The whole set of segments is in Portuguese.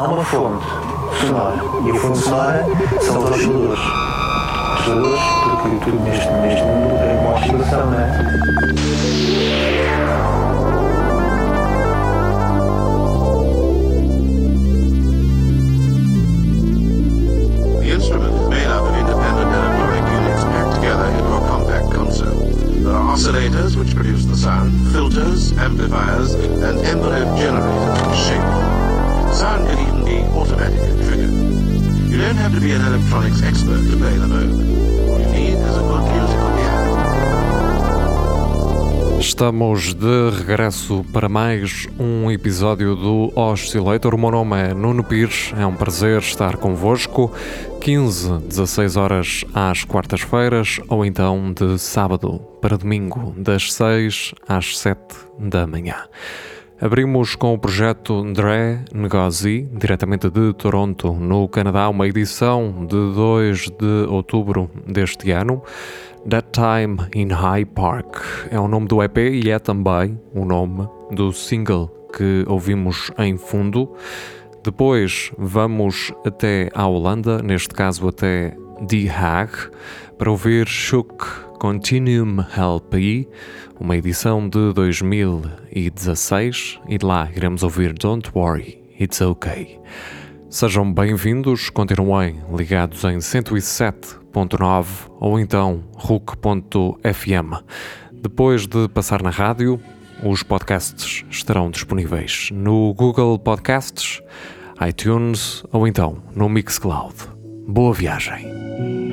há uma fonte sonora. E a fonte sonora são os osciladores. Osciladores, porque tudo neste, neste mundo é uma oscilação, não é? Estamos de regresso para mais um episódio do Oscillator. O meu nome é Nuno Pires, é um prazer estar convosco. 15, 16 horas às quartas-feiras ou então de sábado para domingo, das 6 às 7 da manhã. Abrimos com o projeto Dre Ngozi, diretamente de Toronto, no Canadá, uma edição de 2 de outubro deste ano. That Time in High Park é o nome do EP e é também o nome do single que ouvimos em fundo. Depois vamos até a Holanda, neste caso até The Hague, para ouvir Shook Continuum LP, uma edição de 2016, e de lá iremos ouvir Don't Worry, It's Okay. Sejam bem-vindos, continuem ligados em 107.9 ou então RUC.fm. Depois de passar na rádio, os podcasts estarão disponíveis no Google Podcasts, iTunes ou então no Mixcloud. Boa viagem!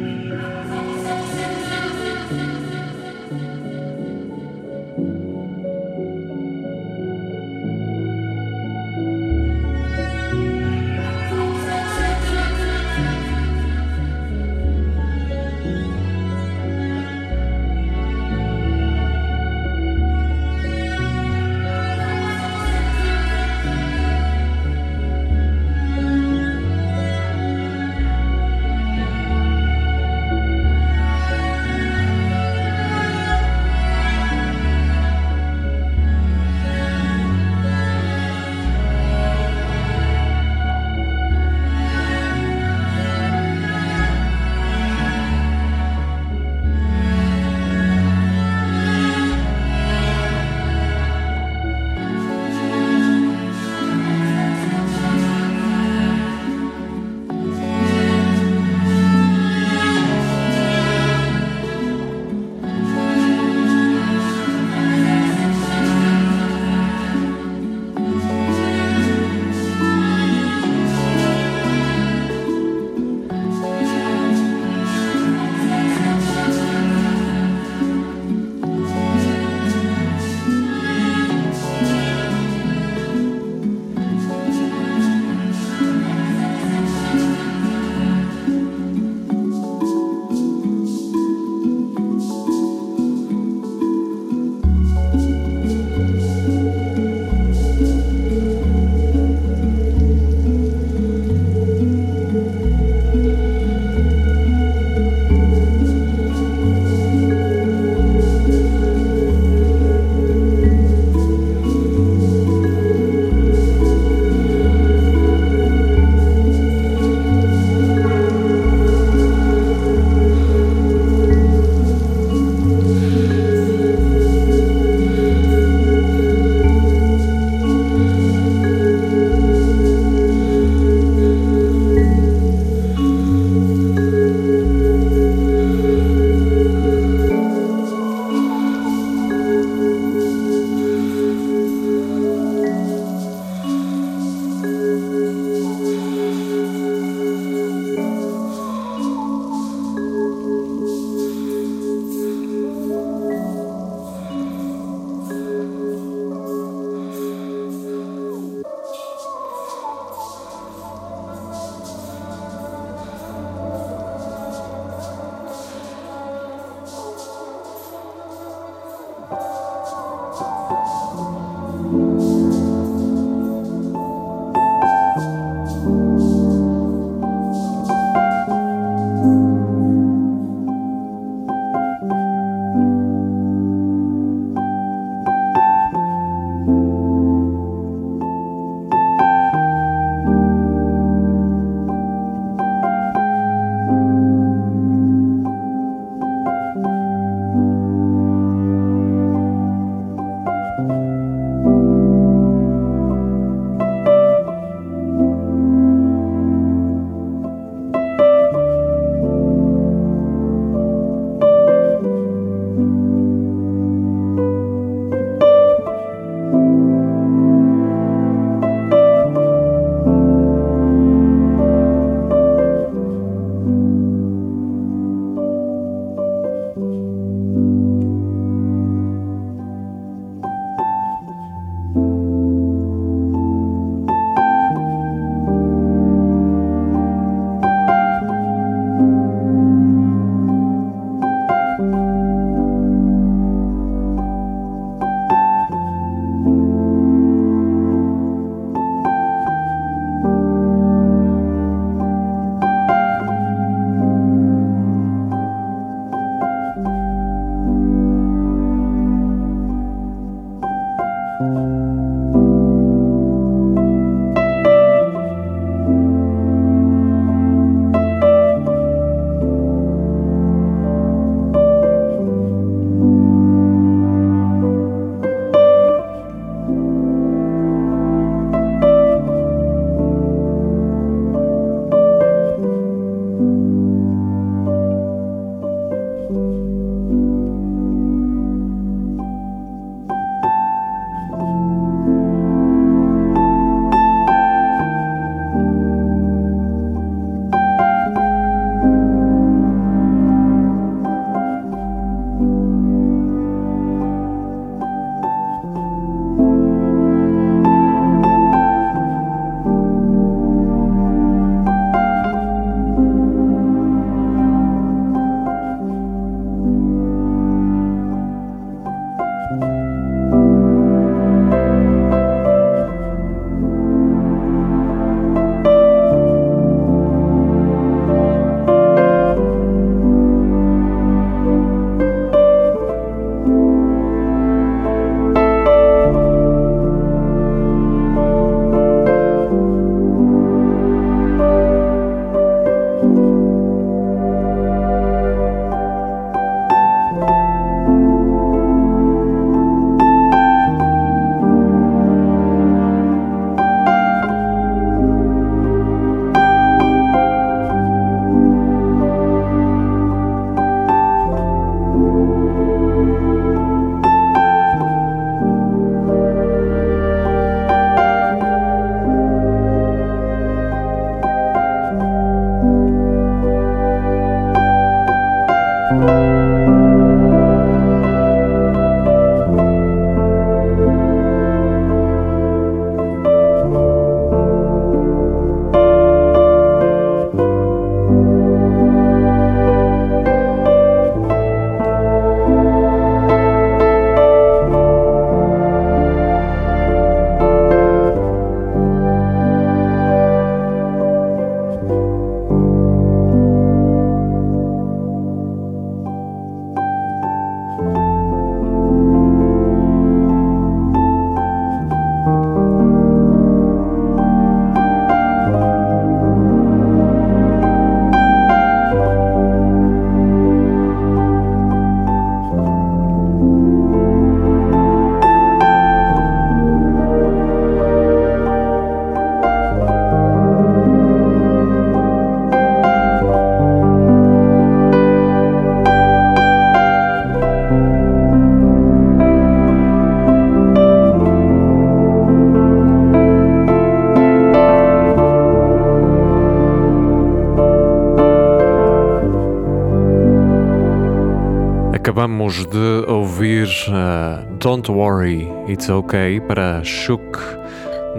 Acabamos de ouvir uh, Don't Worry, It's Okay para Shook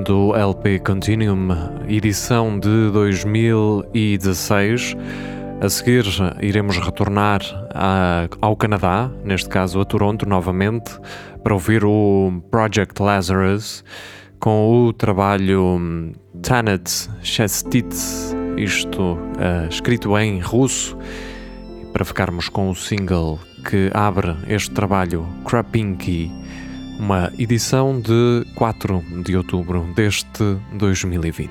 do LP Continuum, edição de 2016. A seguir, iremos retornar a, ao Canadá, neste caso a Toronto novamente, para ouvir o Project Lazarus com o trabalho Tanet Shestit, isto uh, escrito em russo, para ficarmos com o single que abre este trabalho, Krapinky, uma edição de 4 de outubro deste 2020.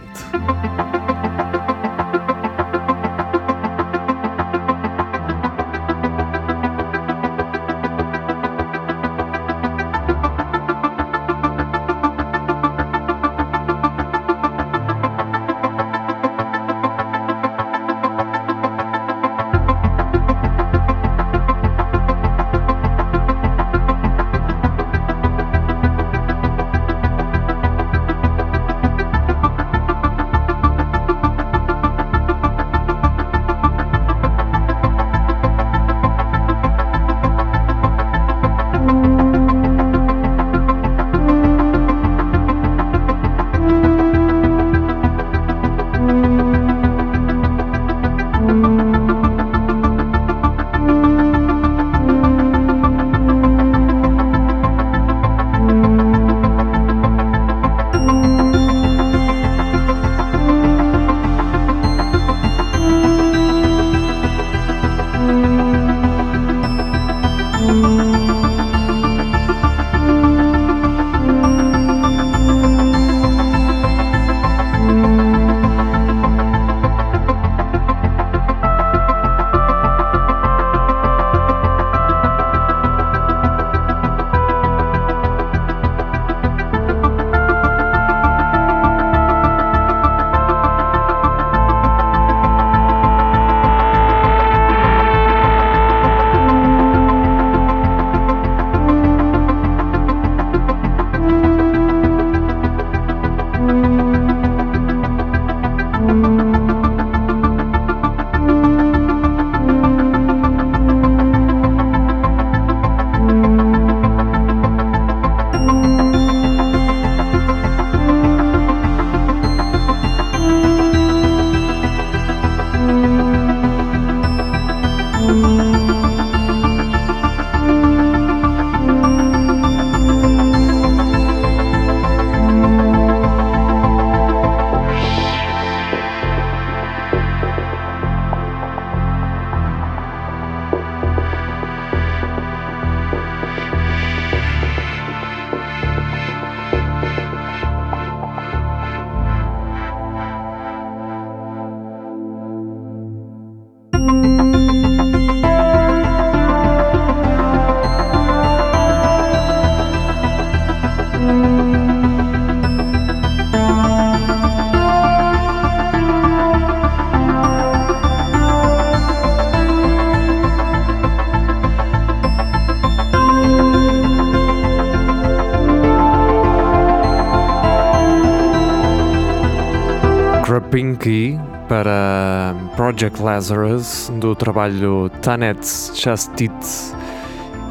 Pinky para Project Lazarus do trabalho Tanet Chastit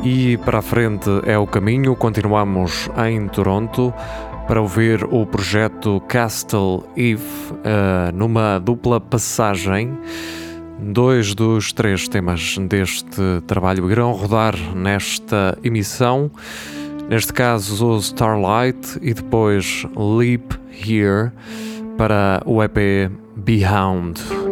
e para a frente é o caminho. Continuamos em Toronto para ouvir o projeto Castle Eve uh, numa dupla passagem. Dois dos três temas deste trabalho irão rodar nesta emissão. Neste caso, Starlight e depois Leap Here para o EP Behound.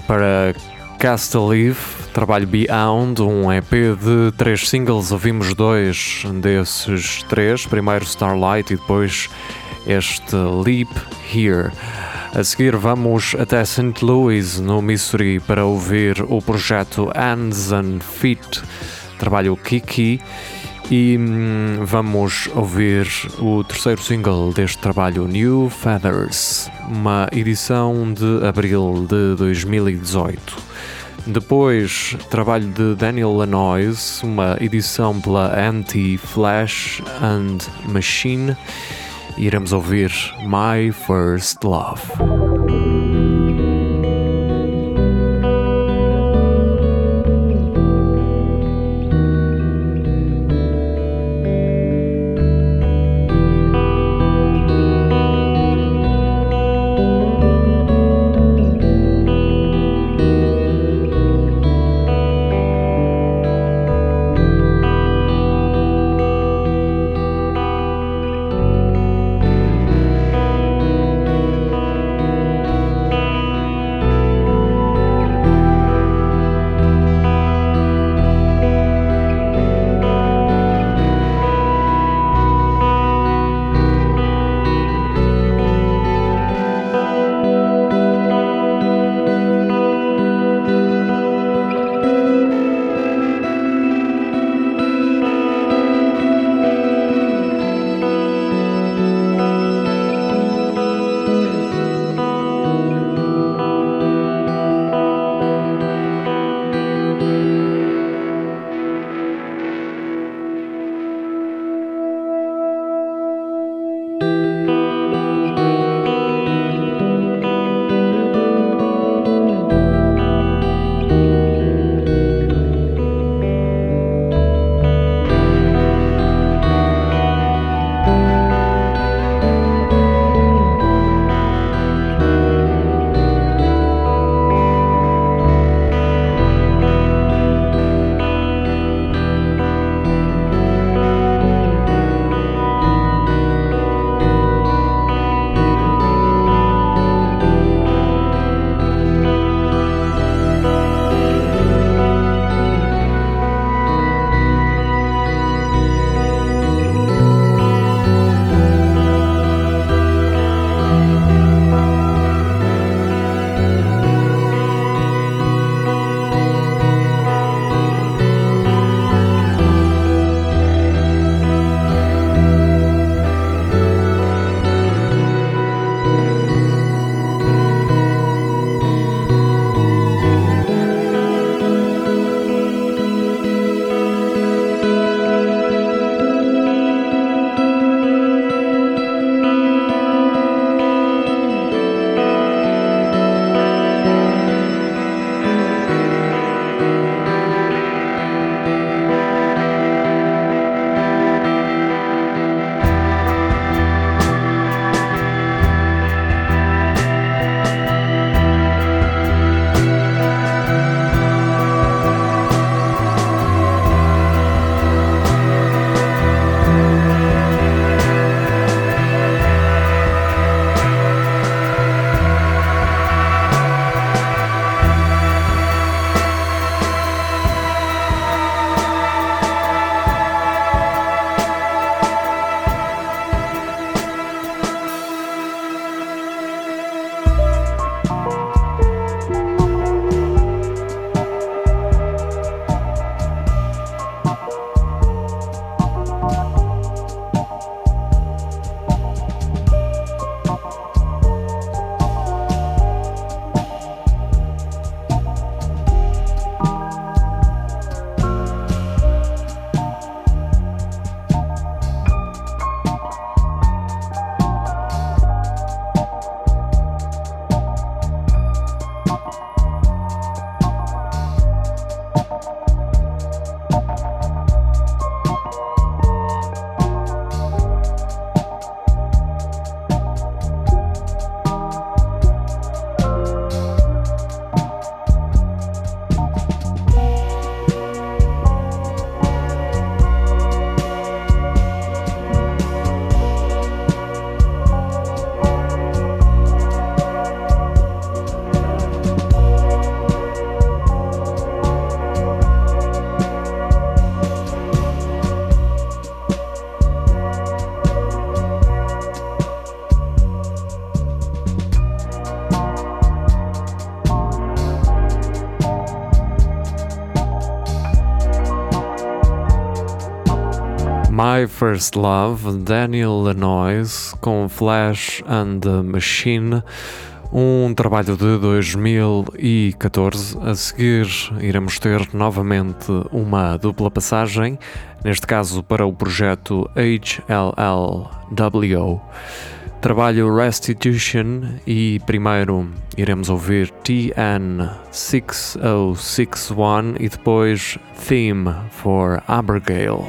Para Cast Leaf, trabalho Beyond, um EP de três singles, ouvimos dois desses três, primeiro Starlight e depois este Leap Here. A seguir vamos até St. Louis, no Missouri, para ouvir o projeto Hands and Feet, trabalho Kiki, e hum, vamos ouvir o terceiro single deste trabalho, New Feathers, uma edição de abril de 2018. Depois, trabalho de Daniel Lanois, uma edição pela Anti-Flash and Machine iremos ouvir My First Love. My First Love, Daniel Lanois, com Flash and the Machine, um trabalho de 2014. A seguir, iremos ter novamente uma dupla passagem, neste caso para o projeto HLLW. Trabalho Restitution e primeiro iremos ouvir TN6061 e depois Theme for Abigail.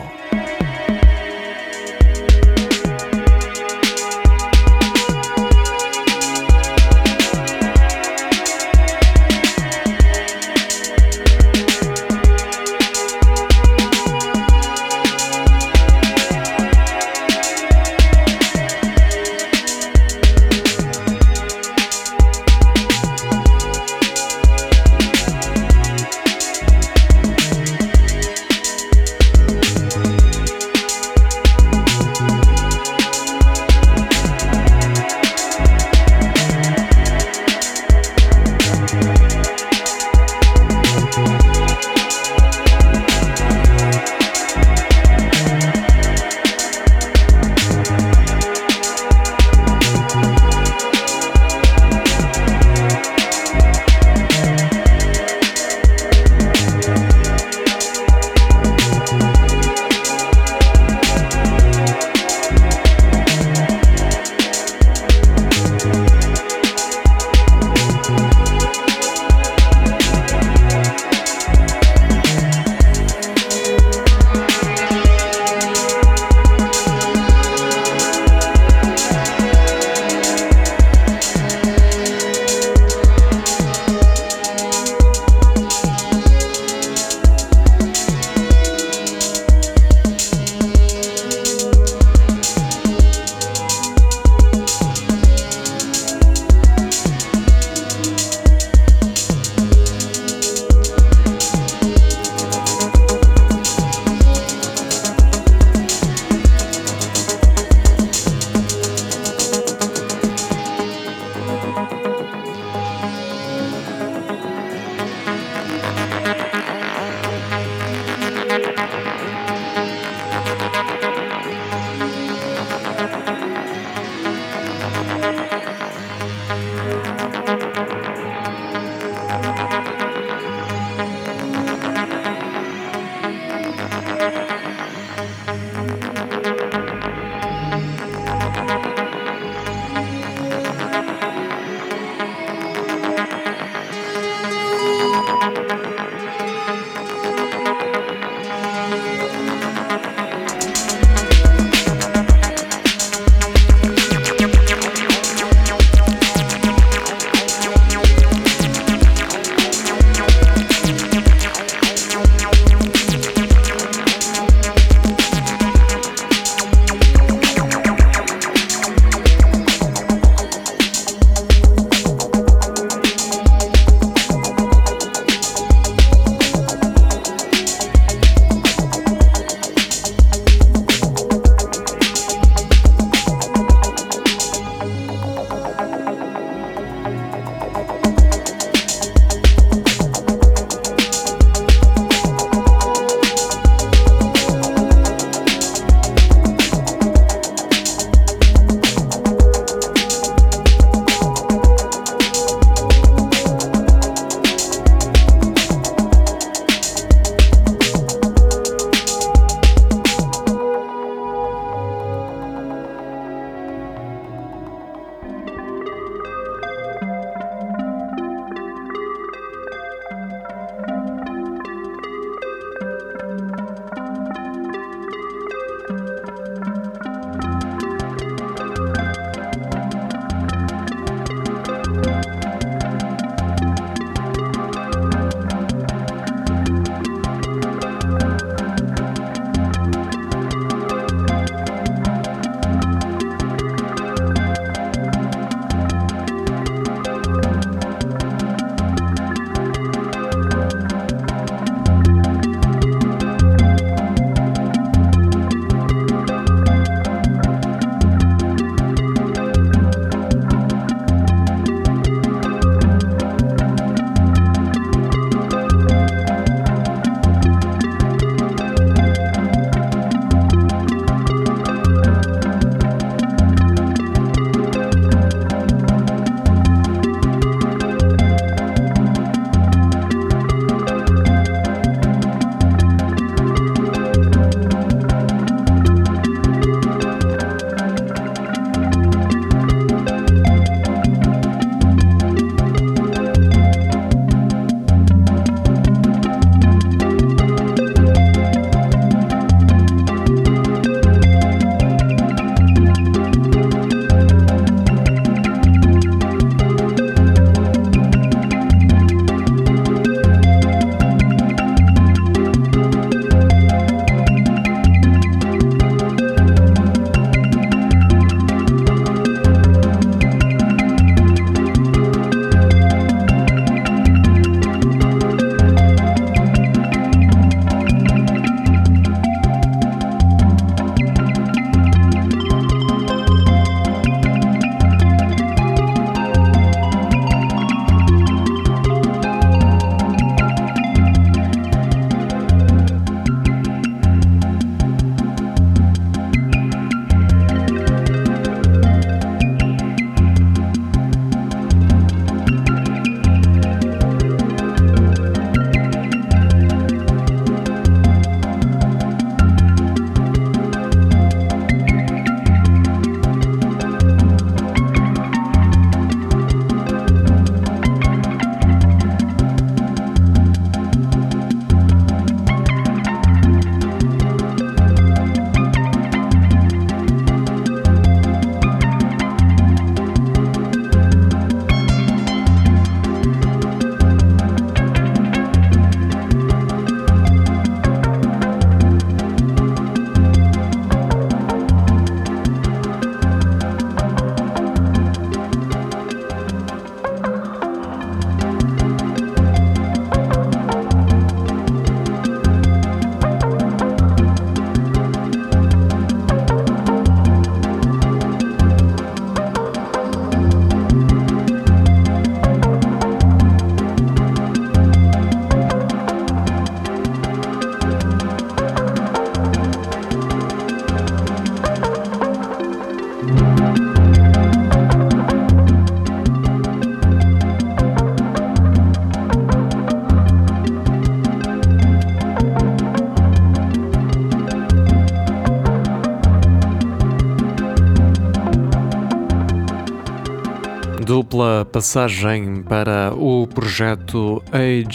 Passagem para o projeto HLLW,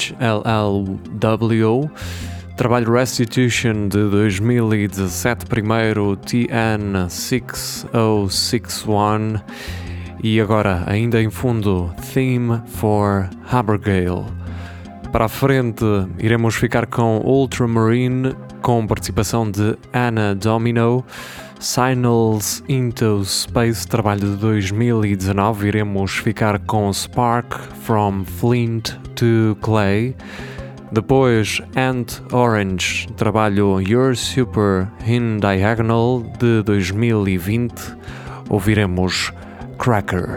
trabalho Restitution de 2017, primeiro TN6061 e agora, ainda em fundo, Theme for Habergale. Para a frente, iremos ficar com Ultramarine, com participação de Anna Domino. Signals into Space, trabalho de 2019. Iremos ficar com Spark from Flint to Clay. Depois Ant Orange, trabalho Your Super in Diagonal de 2020. Ouviremos Cracker.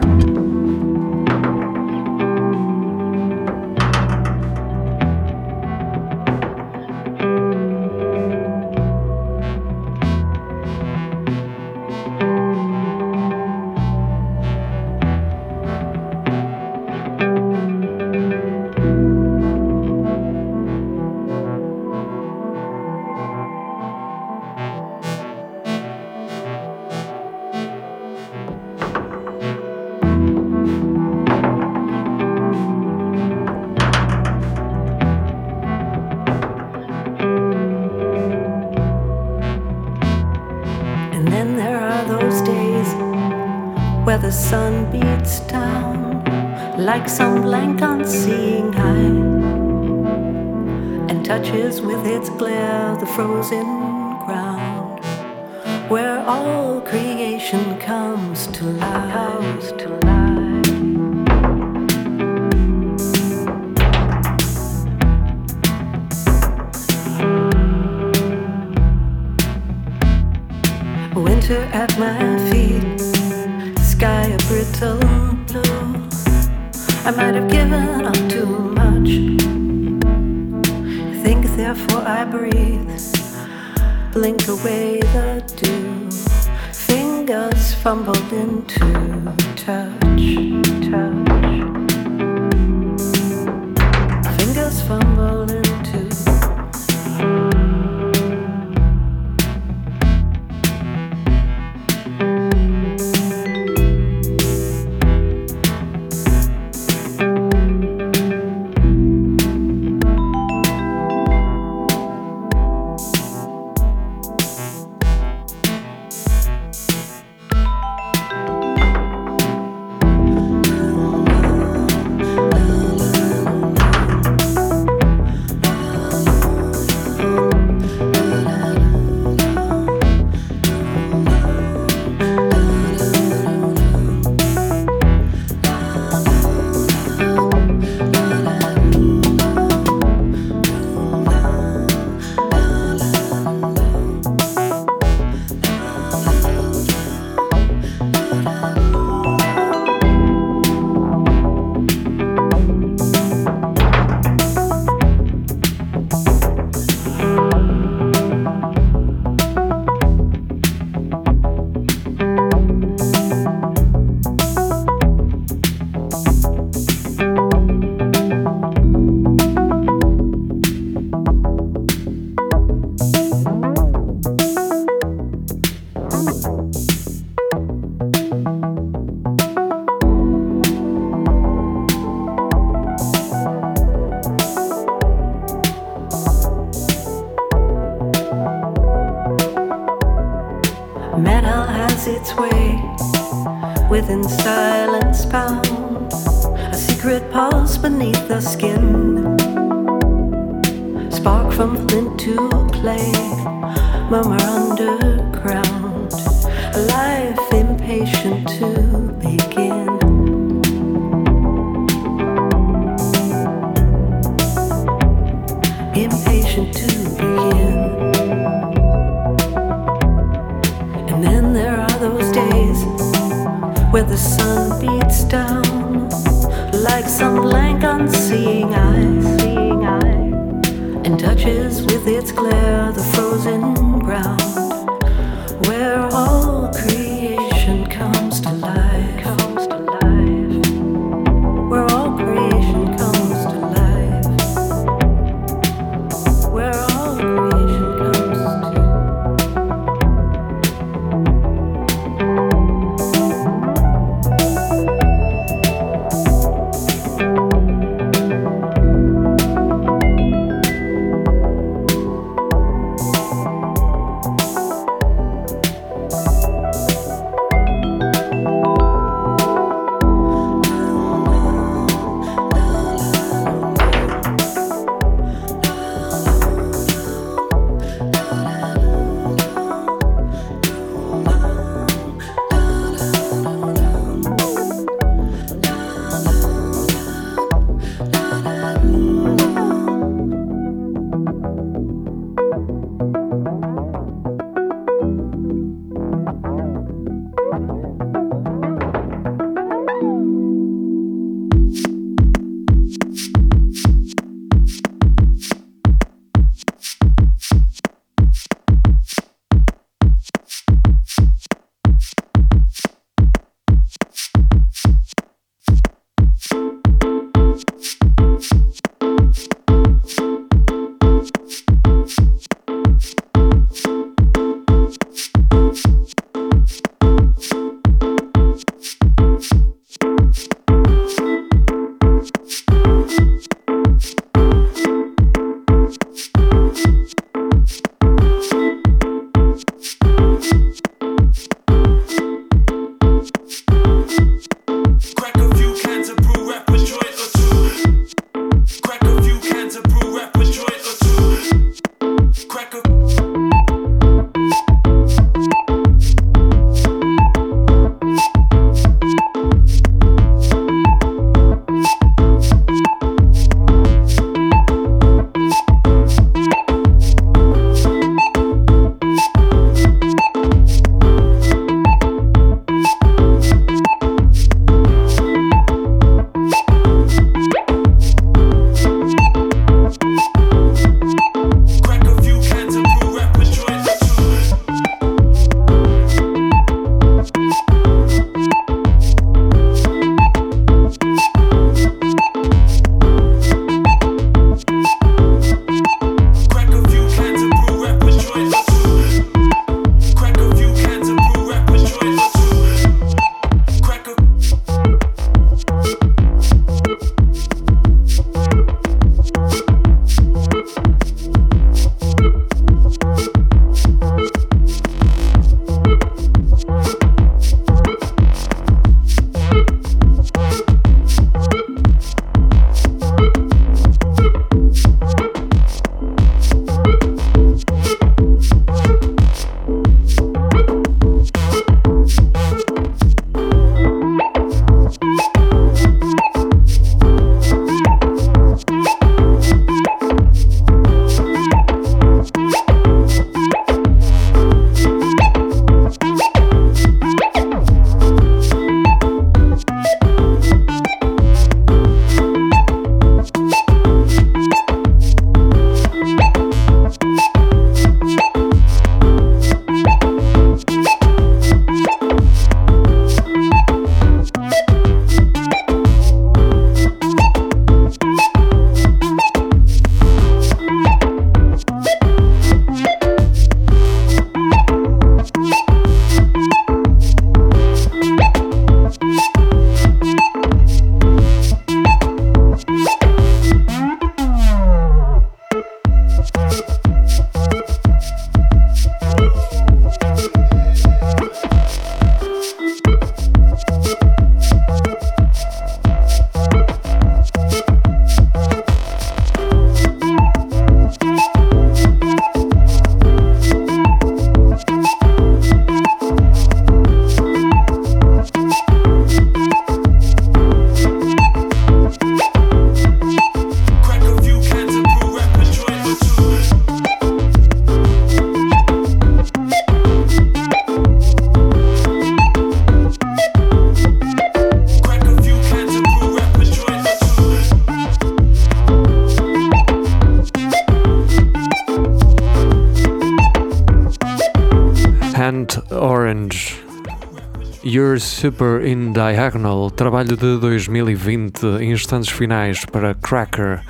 You're Super in Diagonal, trabalho de 2020, instantes finais para Cracker.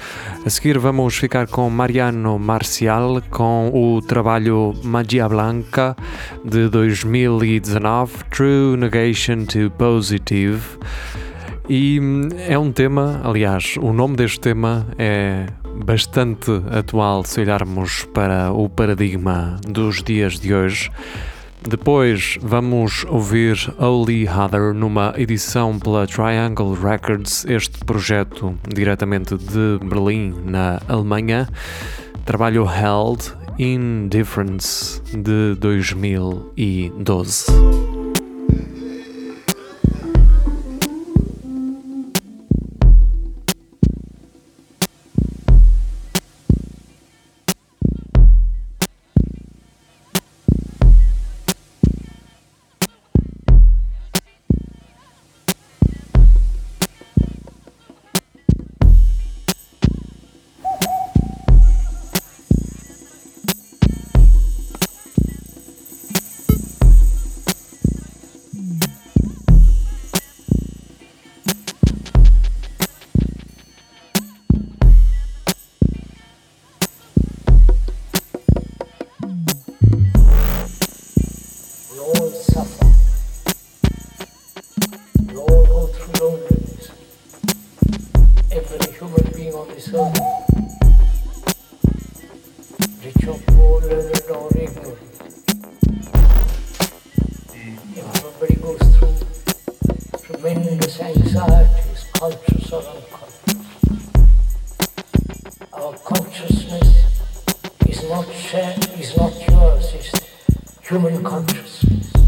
A seguir vamos ficar com Mariano Marcial com o trabalho Magia Blanca de 2019, True Negation to Positive. E é um tema, aliás, o nome deste tema é bastante atual se olharmos para o paradigma dos dias de hoje. Depois vamos ouvir Holy Hather numa edição pela Triangle Records, este projeto diretamente de Berlim, na Alemanha. Trabalho Held Indifference de 2012. unconscious. Our consciousness is not shared, is not yours, it's human consciousness.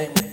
Into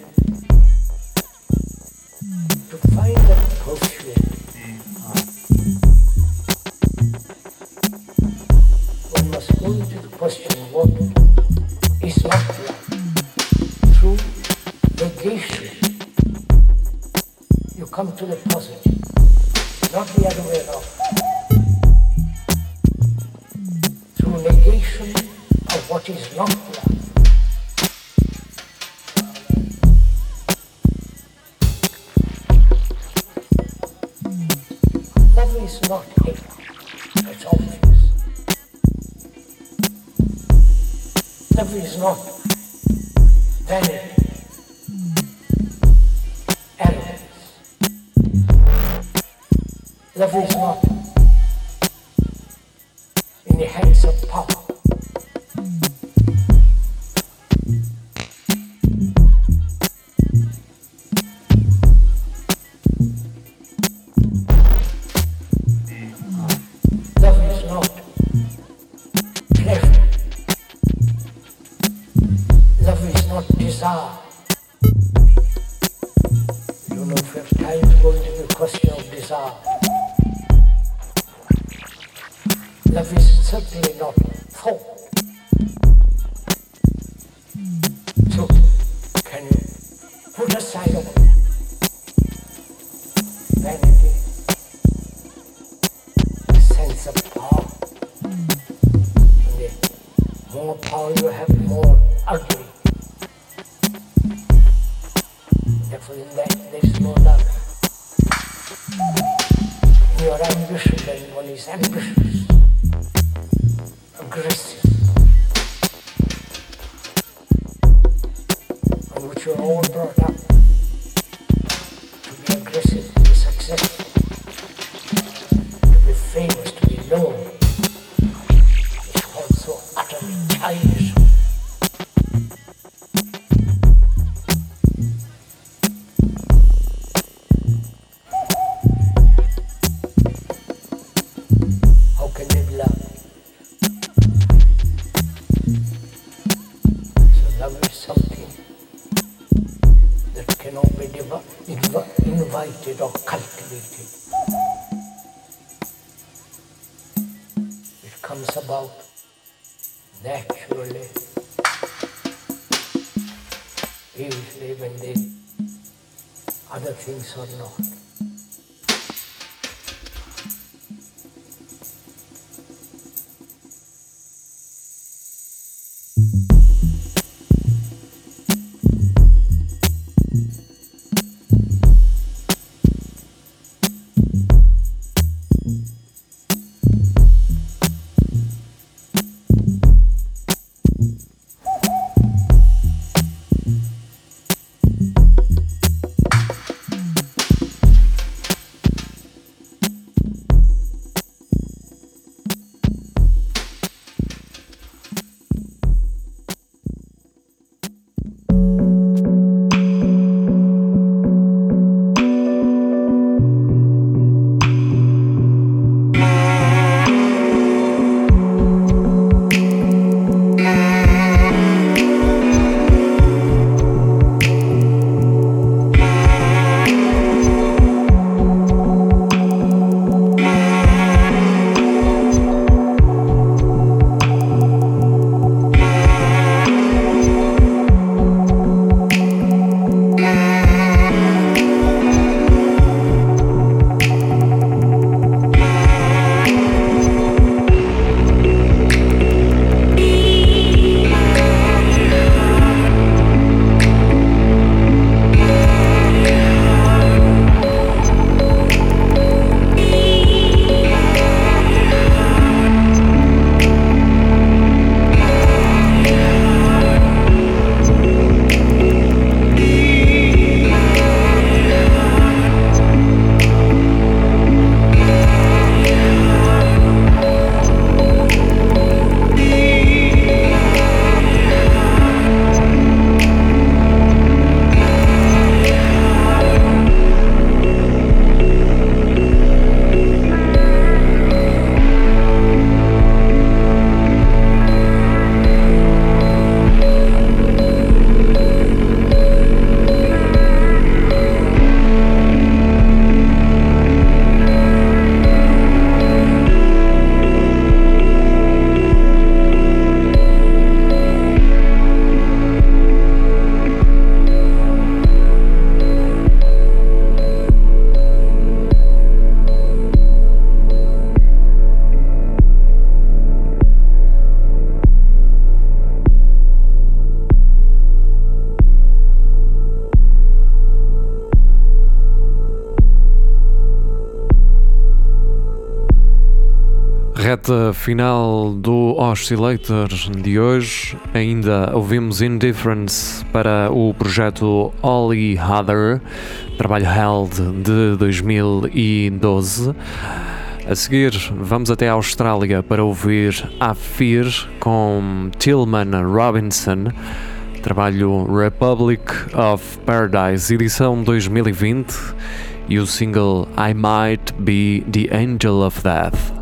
Depois they slow down. You are ambitious and one is ambitious, aggressive, on which you are all brought up. 给你说知 Reta final do Oscillator de hoje, ainda ouvimos Indifference para o projeto Ollie Hather, trabalho held de 2012. A seguir, vamos até a Austrália para ouvir Afir com Tillman Robinson, trabalho Republic of Paradise, edição 2020, e o single I Might Be the Angel of Death.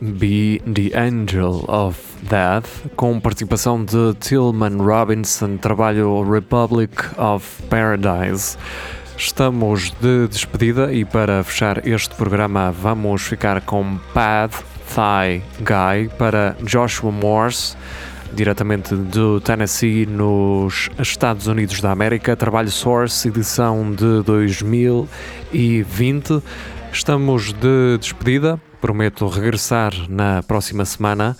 Be the Angel of Death, com participação de Tillman Robinson, trabalho Republic of Paradise. Estamos de despedida e para fechar este programa vamos ficar com Bad Thigh Guy para Joshua Morse, diretamente do Tennessee, nos Estados Unidos da América. Trabalho Source, edição de 2020. Estamos de despedida prometo regressar na próxima semana.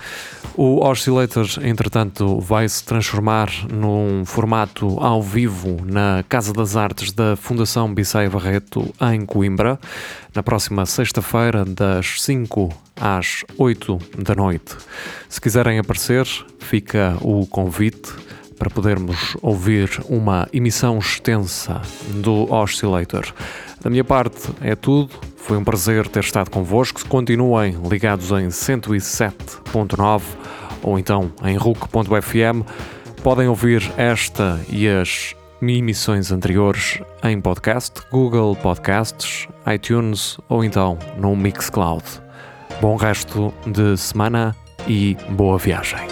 O Oscillator, entretanto, vai se transformar num formato ao vivo na Casa das Artes da Fundação Bissai Barreto, em Coimbra, na próxima sexta-feira, das 5 às 8 da noite. Se quiserem aparecer, fica o convite para podermos ouvir uma emissão extensa do Oscillator. Da minha parte é tudo. Foi um prazer ter estado convosco. Continuem ligados em 107.9 ou então em RUC.fm. Podem ouvir esta e as emissões anteriores em podcast, Google Podcasts, iTunes ou então no Mixcloud. Bom resto de semana e boa viagem.